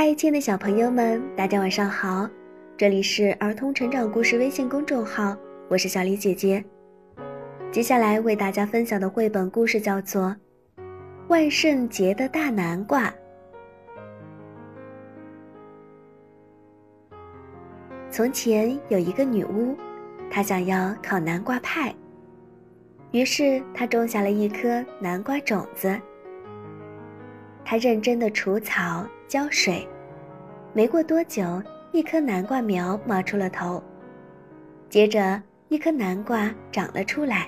嗨，亲爱的小朋友们，大家晚上好！这里是儿童成长故事微信公众号，我是小李姐姐。接下来为大家分享的绘本故事叫做《万圣节的大南瓜》。从前有一个女巫，她想要烤南瓜派，于是她种下了一颗南瓜种子。她认真的除草。浇水，没过多久，一颗南瓜苗冒出了头。接着，一颗南瓜长了出来。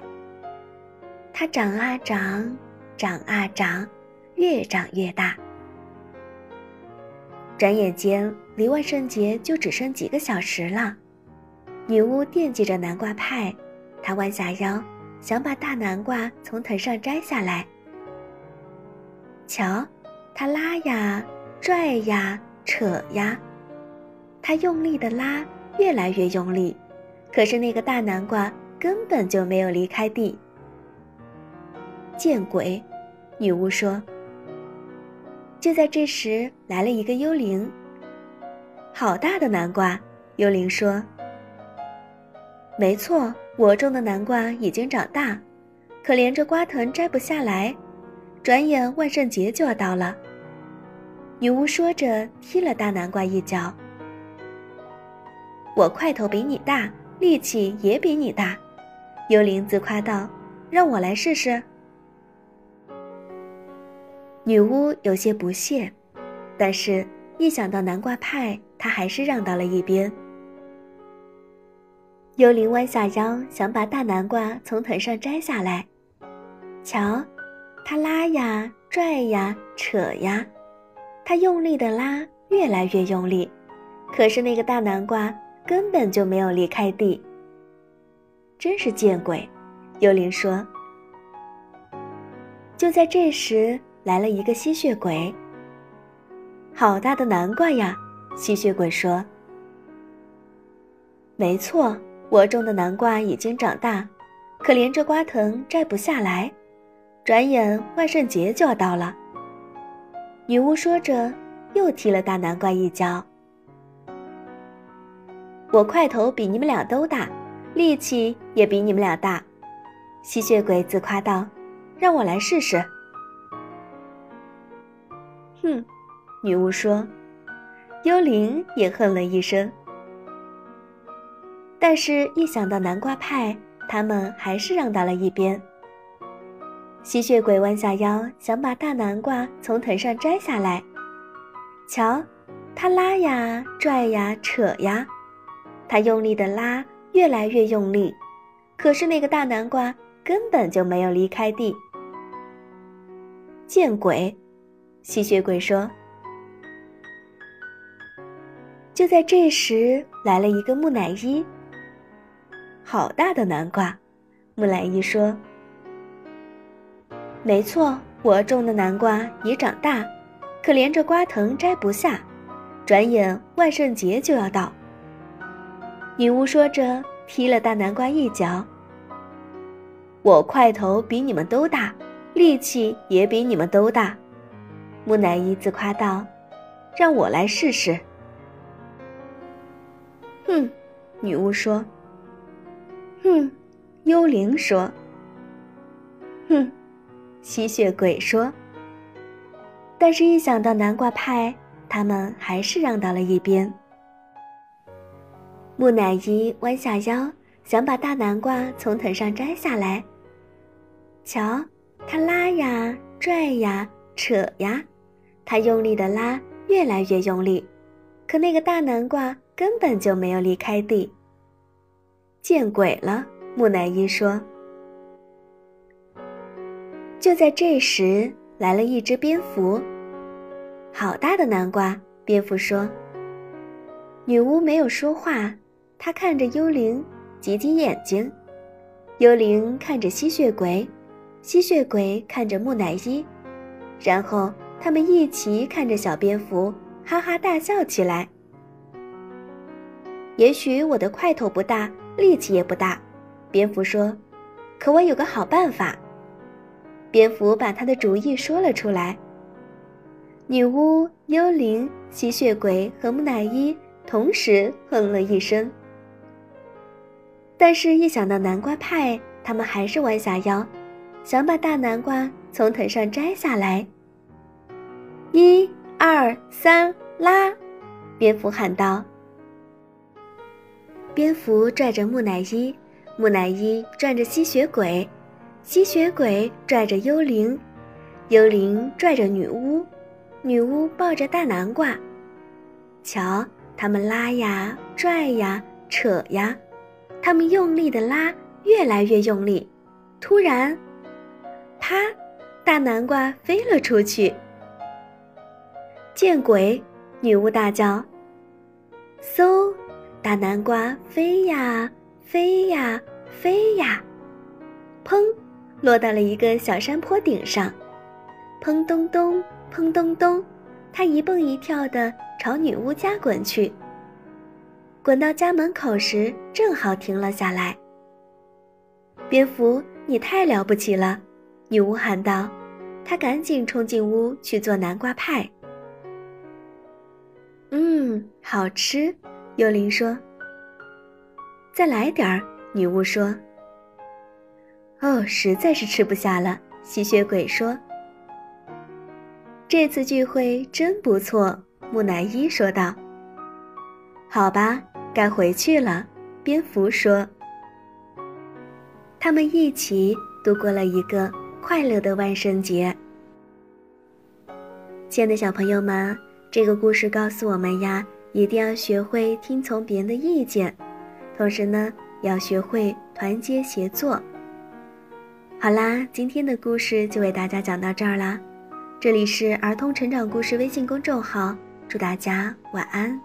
它长啊长，长啊长，越长越大。转眼间，离万圣节就只剩几个小时了。女巫惦记着南瓜派，她弯下腰，想把大南瓜从藤上摘下来。瞧，她拉呀。拽呀，扯呀，他用力的拉，越来越用力，可是那个大南瓜根本就没有离开地。见鬼！女巫说。就在这时，来了一个幽灵。好大的南瓜！幽灵说。没错，我种的南瓜已经长大，可连着瓜藤摘不下来，转眼万圣节就要到了。女巫说着，踢了大南瓜一脚。我块头比你大，力气也比你大，幽灵自夸道：“让我来试试。”女巫有些不屑，但是一想到南瓜派，她还是让到了一边。幽灵弯下腰，想把大南瓜从藤上摘下来。瞧，他拉呀，拽呀，扯呀。他用力的拉，越来越用力，可是那个大南瓜根本就没有离开地。真是见鬼！幽灵说。就在这时，来了一个吸血鬼。好大的南瓜呀！吸血鬼说。没错，我种的南瓜已经长大，可连着瓜藤摘不下来，转眼万圣节就要到了。女巫说着，又踢了大南瓜一脚。我块头比你们俩都大，力气也比你们俩大。吸血鬼自夸道：“让我来试试。”哼，女巫说。幽灵也哼了一声。但是，一想到南瓜派，他们还是让到了一边。吸血鬼弯下腰，想把大南瓜从藤上摘下来。瞧，他拉呀，拽呀，扯呀，他用力的拉，越来越用力，可是那个大南瓜根本就没有离开地。见鬼！吸血鬼说。就在这时，来了一个木乃伊。好大的南瓜！木乃伊说。没错，我种的南瓜已长大，可连着瓜藤摘不下，转眼万圣节就要到。女巫说着，踢了大南瓜一脚。我块头比你们都大，力气也比你们都大，木乃伊自夸道：“让我来试试。”哼，女巫说。哼，幽灵说。哼。吸血鬼说：“但是，一想到南瓜派，他们还是让到了一边。”木乃伊弯下腰，想把大南瓜从藤上摘下来。瞧，他拉呀，拽呀，扯呀，他用力的拉，越来越用力，可那个大南瓜根本就没有离开地。见鬼了！木乃伊说。就在这时，来了一只蝙蝠。好大的南瓜！蝙蝠说。女巫没有说话，她看着幽灵，挤挤眼睛。幽灵看着吸血鬼，吸血鬼看着木乃伊，然后他们一起看着小蝙蝠，哈哈大笑起来。也许我的块头不大，力气也不大，蝙蝠说。可我有个好办法。蝙蝠把他的主意说了出来。女巫、幽灵、吸血鬼和木乃伊同时哼了一声。但是，一想到南瓜派，他们还是弯下腰，想把大南瓜从藤上摘下来。一、二、三，拉！蝙蝠喊道。蝙蝠拽着木乃伊，木乃伊拽着吸血鬼，吸血鬼拽着幽灵，幽灵拽着女巫。女巫抱着大南瓜，瞧，他们拉呀、拽呀、扯呀，他们用力的拉，越来越用力。突然，啪！大南瓜飞了出去。见鬼！女巫大叫。嗖！大南瓜飞呀，飞呀，飞呀，砰！落到了一个小山坡顶上。砰咚咚。砰咚咚，他一蹦一跳地朝女巫家滚去。滚到家门口时，正好停了下来。蝙蝠，你太了不起了！女巫喊道。她赶紧冲进屋去做南瓜派。嗯，好吃。幽灵说。再来点儿。女巫说。哦，实在是吃不下了。吸血鬼说。这次聚会真不错，木乃伊说道。好吧，该回去了，蝙蝠说。他们一起度过了一个快乐的万圣节。亲爱的小朋友们，这个故事告诉我们呀，一定要学会听从别人的意见，同时呢，要学会团结协作。好啦，今天的故事就为大家讲到这儿啦。这里是儿童成长故事微信公众号，祝大家晚安。